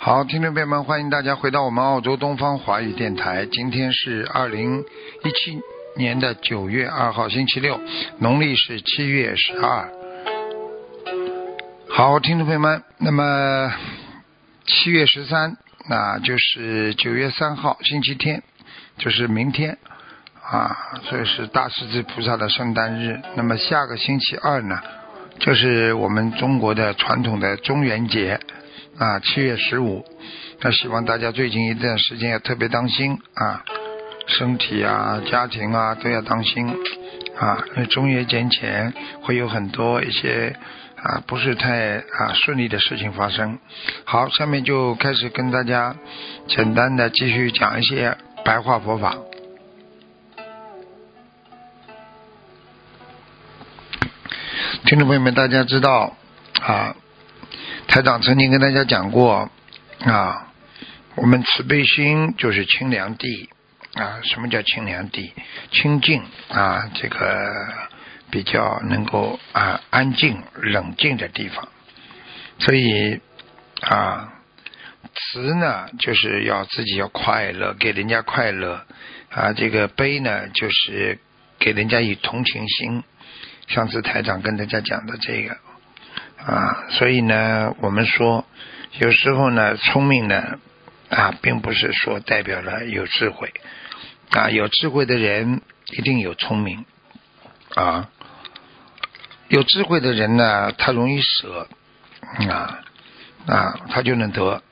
好，听众朋友们，欢迎大家回到我们澳洲东方华语电台。今天是二零一七年的九月二号，星期六，农历是七月十二。好，听众朋友们，那么七月十三，那就是九月三号，星期天，就是明天啊，所以是大势至菩萨的圣诞日。那么下个星期二呢，就是我们中国的传统的中元节。啊，七月十五，那希望大家最近一段时间要特别当心啊，身体啊、家庭啊都要当心啊。因为中元节前会有很多一些啊不是太啊顺利的事情发生。好，下面就开始跟大家简单的继续讲一些白话佛法。听众朋友们，大家知道啊。台长曾经跟大家讲过啊，我们慈悲心就是清凉地啊。什么叫清凉地？清净啊，这个比较能够啊安静、冷静的地方。所以啊，慈呢就是要自己要快乐，给人家快乐啊。这个悲呢就是给人家以同情心。上次台长跟大家讲的这个。啊，所以呢，我们说，有时候呢，聪明呢，啊，并不是说代表了有智慧，啊，有智慧的人一定有聪明，啊，有智慧的人呢，他容易舍，啊，啊，他就能得，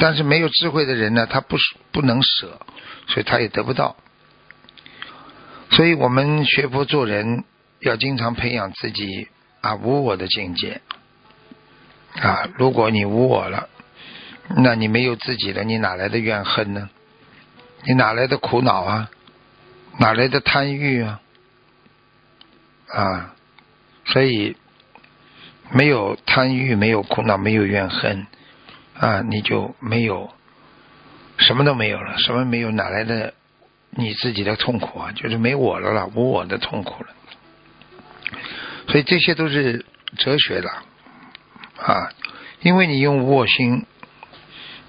但是没有智慧的人呢，他不不能舍，所以他也得不到。所以我们学佛做人，要经常培养自己。啊，无我的境界啊！如果你无我了，那你没有自己了，你哪来的怨恨呢？你哪来的苦恼啊？哪来的贪欲啊？啊！所以没有贪欲，没有苦恼，没有怨恨啊，你就没有什么都没有了。什么没有？哪来的你自己的痛苦啊？就是没我了了，无我的痛苦了。所以这些都是哲学的啊，因为你用我心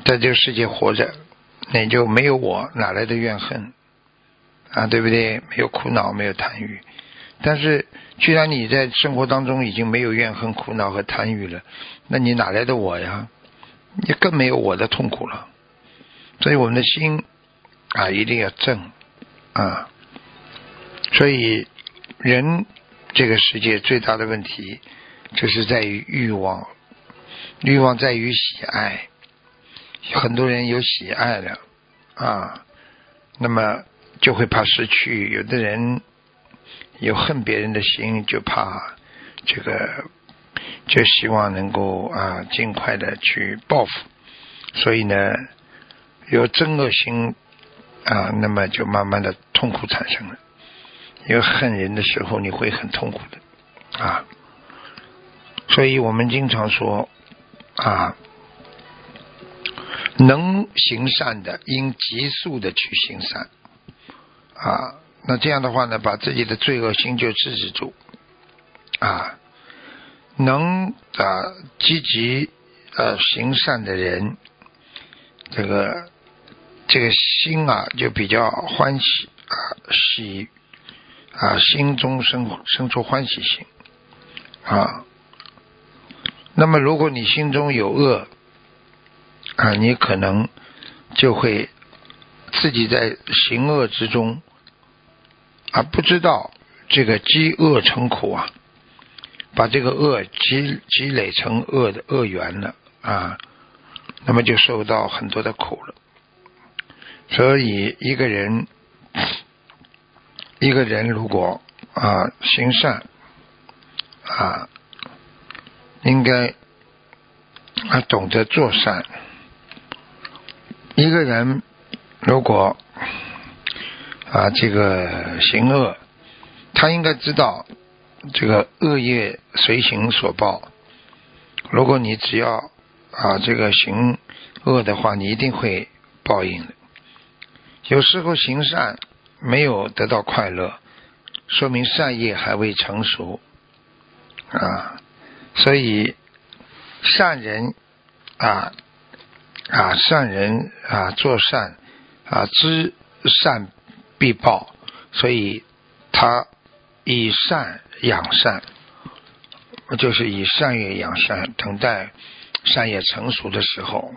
在这个世界活着，那就没有我，哪来的怨恨啊？对不对？没有苦恼，没有贪欲。但是，既然你在生活当中已经没有怨恨、苦恼和贪欲了，那你哪来的我呀？你更没有我的痛苦了。所以，我们的心啊，一定要正啊。所以，人。这个世界最大的问题就是在于欲望，欲望在于喜爱，很多人有喜爱了啊，那么就会怕失去；有的人有恨别人的心，就怕这个，就希望能够啊尽快的去报复，所以呢，有憎恶心啊，那么就慢慢的痛苦产生了。因为恨人的时候，你会很痛苦的。啊，所以我们经常说啊，能行善的应急速的去行善。啊，那这样的话呢，把自己的罪恶心就制止住。啊，能啊积极呃行善的人，这个这个心啊就比较欢喜啊喜。啊，心中生生出欢喜心啊。那么，如果你心中有恶啊，你可能就会自己在行恶之中啊，不知道这个积恶成苦啊，把这个恶积积累成恶的恶缘了啊，那么就受到很多的苦了。所以，一个人。一个人如果啊行善啊，应该啊懂得做善。一个人如果啊这个行恶，他应该知道这个恶业随行所报。如果你只要啊这个行恶的话，你一定会报应的。有时候行善没有得到快乐，说明善业还未成熟啊。所以善人啊啊善人啊做善啊知善必报，所以他以善养善，就是以善业养善，等待善业成熟的时候，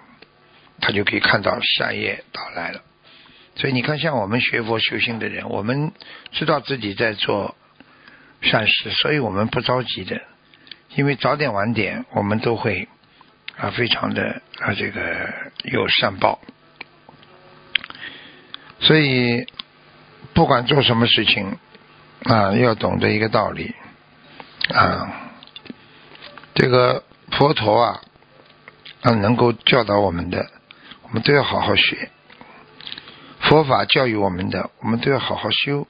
他就可以看到善业到来了。所以你看，像我们学佛修心的人，我们知道自己在做善事，所以我们不着急的。因为早点晚点，我们都会啊，非常的啊，这个有善报。所以不管做什么事情啊，要懂得一个道理啊，这个佛陀啊啊，能够教导我们的，我们都要好好学。佛法教育我们的，我们都要好好修。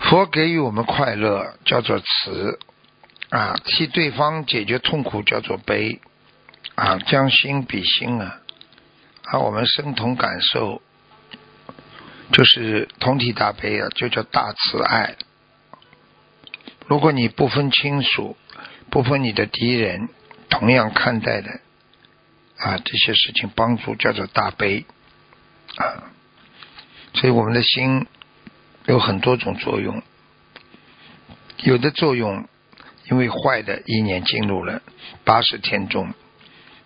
佛给予我们快乐，叫做慈啊；替对方解决痛苦，叫做悲啊。将心比心啊，啊，我们生同感受，就是同体大悲啊，就叫大慈爱。如果你不分亲属，不分你的敌人，同样看待的啊，这些事情帮助叫做大悲啊。所以我们的心。有很多种作用，有的作用因为坏的意念进入了八十天中，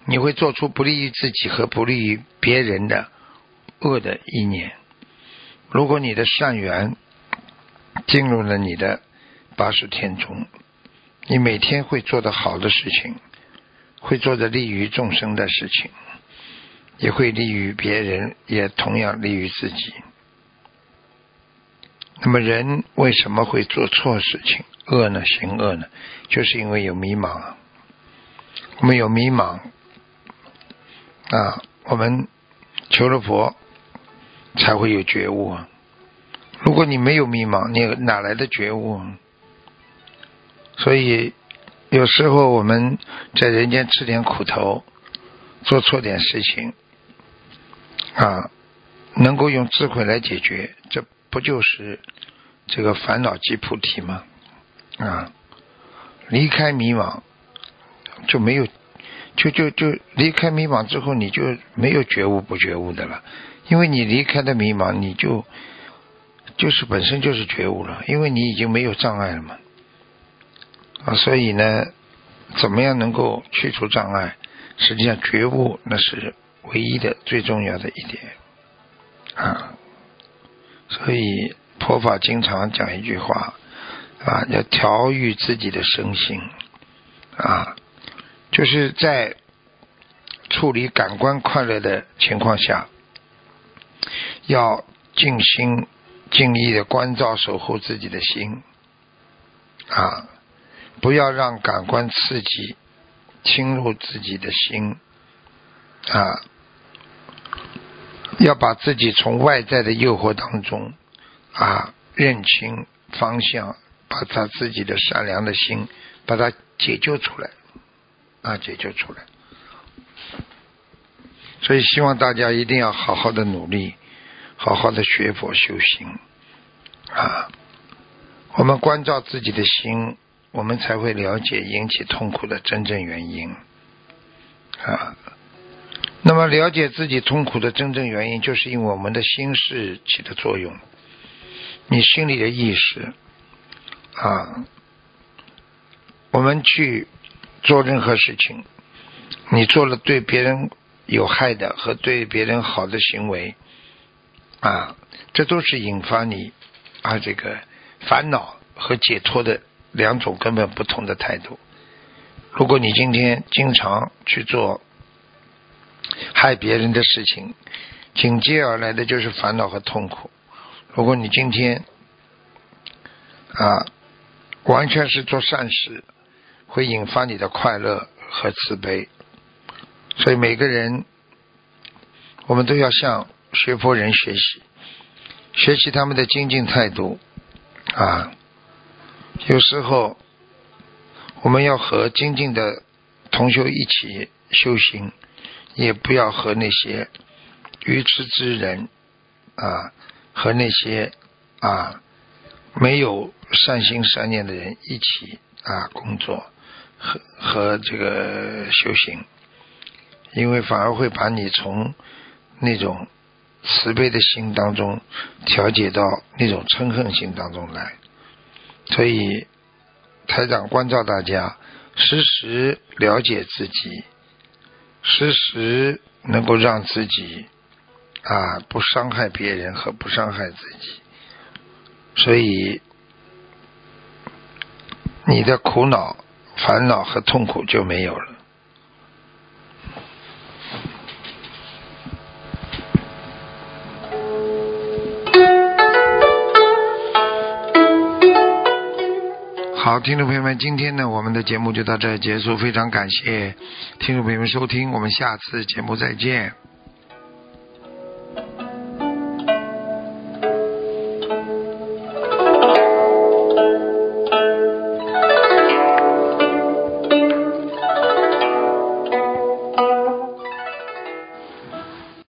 你会做出不利于自己和不利于别人的恶的意念。如果你的善缘进入了你的八十天中，你每天会做的好的事情，会做的利于众生的事情，也会利于别人，也同样利于自己。那么人为什么会做错事情、恶呢？行恶呢？就是因为有迷茫。我们有迷茫啊，我们求了佛才会有觉悟啊。如果你没有迷茫，你哪来的觉悟？所以有时候我们在人间吃点苦头，做错点事情啊，能够用智慧来解决，这。不就是这个烦恼即菩提吗？啊，离开迷茫就没有，就就就离开迷茫之后，你就没有觉悟不觉悟的了，因为你离开的迷茫，你就就是本身就是觉悟了，因为你已经没有障碍了嘛。啊，所以呢，怎么样能够去除障碍？实际上，觉悟那是唯一的、最重要的一点。啊。所以，佛法经常讲一句话啊，要调育自己的身心啊，就是在处理感官快乐的情况下，要尽心尽力的关照守护自己的心。啊，不要让感官刺激侵入自己的心。啊。要把自己从外在的诱惑当中啊认清方向，把他自己的善良的心把它解救出来啊解救出来。所以希望大家一定要好好的努力，好好的学佛修行啊。我们关照自己的心，我们才会了解引起痛苦的真正原因啊。那么，了解自己痛苦的真正原因，就是因为我们的心事起的作用。你心里的意识啊，我们去做任何事情，你做了对别人有害的和对别人好的行为啊，这都是引发你啊这个烦恼和解脱的两种根本不同的态度。如果你今天经常去做，害别人的事情，紧接而来的就是烦恼和痛苦。如果你今天啊，完全是做善事，会引发你的快乐和慈悲。所以每个人，我们都要向学佛人学习，学习他们的精进态度啊。有时候我们要和精进的同学一起修行，也不要和那些愚痴之人啊，和那些啊没有善心善念的人一起啊工作和和这个修行。因为反而会把你从那种慈悲的心当中调节到那种嗔恨心当中来，所以台长关照大家，时时了解自己，时时能够让自己啊不伤害别人和不伤害自己，所以你的苦恼、烦恼和痛苦就没有了。好，听众朋友们，今天呢，我们的节目就到这结束，非常感谢听众朋友们收听，我们下次节目再见。